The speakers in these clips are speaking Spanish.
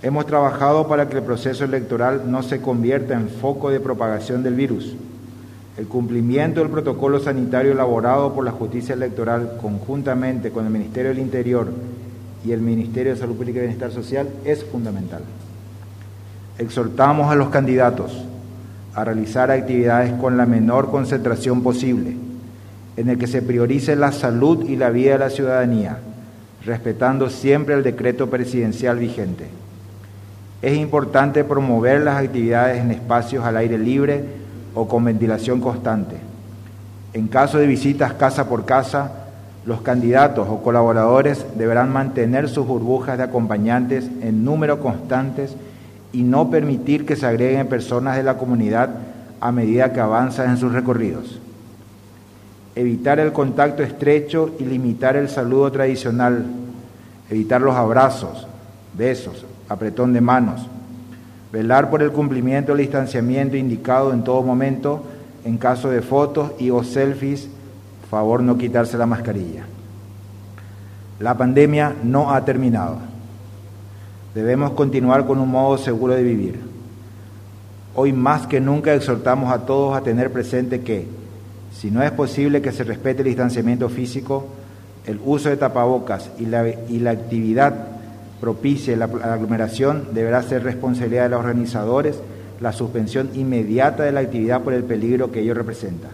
Hemos trabajado para que el proceso electoral no se convierta en foco de propagación del virus. El cumplimiento del protocolo sanitario elaborado por la Justicia Electoral conjuntamente con el Ministerio del Interior y el Ministerio de Salud Pública y Bienestar Social es fundamental. Exhortamos a los candidatos a realizar actividades con la menor concentración posible, en el que se priorice la salud y la vida de la ciudadanía, respetando siempre el decreto presidencial vigente. Es importante promover las actividades en espacios al aire libre o con ventilación constante. En caso de visitas casa por casa, los candidatos o colaboradores deberán mantener sus burbujas de acompañantes en número constantes y no permitir que se agreguen personas de la comunidad a medida que avanzan en sus recorridos. Evitar el contacto estrecho y limitar el saludo tradicional. Evitar los abrazos, besos, apretón de manos. Velar por el cumplimiento del distanciamiento indicado en todo momento en caso de fotos y o selfies. Favor no quitarse la mascarilla. La pandemia no ha terminado. Debemos continuar con un modo seguro de vivir. Hoy más que nunca exhortamos a todos a tener presente que, si no es posible que se respete el distanciamiento físico, el uso de tapabocas y la, y la actividad propicie la, aglomeración deberá ser responsabilidad de los organizadores la suspensión inmediata de la actividad por el peligro que ello representa.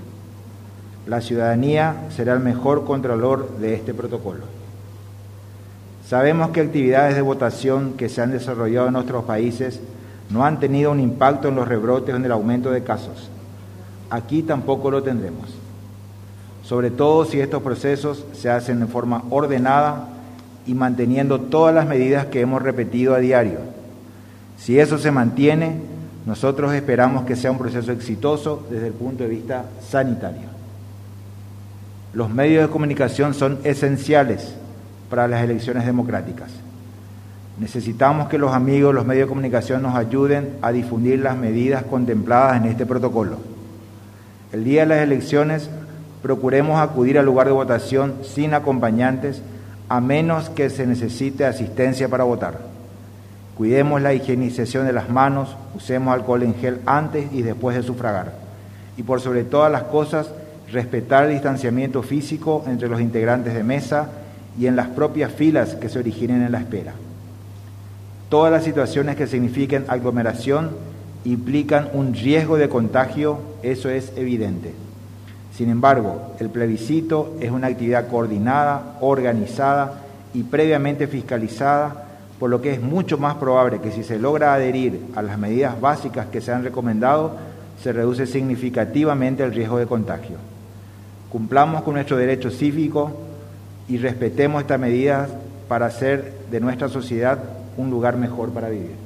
La ciudadanía será el mejor controlador de este protocolo. Sabemos que actividades de votación que se han desarrollado en nuestros países no han tenido un impacto en los rebrotes o en el aumento de casos. Aquí tampoco lo tendremos. Sobre todo si estos procesos se hacen de forma ordenada y manteniendo todas las medidas que hemos repetido a diario. Si eso se mantiene, nosotros esperamos que sea un proceso exitoso desde el punto de vista sanitario. Los medios de comunicación son esenciales para las elecciones democráticas. Necesitamos que los amigos, los medios de comunicación nos ayuden a difundir las medidas contempladas en este protocolo. El día de las elecciones procuremos acudir al lugar de votación sin acompañantes a menos que se necesite asistencia para votar. Cuidemos la higienización de las manos, usemos alcohol en gel antes y después de sufragar. Y por sobre todas las cosas, respetar el distanciamiento físico entre los integrantes de mesa y en las propias filas que se originen en la espera. Todas las situaciones que signifiquen aglomeración implican un riesgo de contagio, eso es evidente. Sin embargo, el plebiscito es una actividad coordinada, organizada y previamente fiscalizada, por lo que es mucho más probable que si se logra adherir a las medidas básicas que se han recomendado, se reduce significativamente el riesgo de contagio. Cumplamos con nuestro derecho cívico y respetemos estas medidas para hacer de nuestra sociedad un lugar mejor para vivir.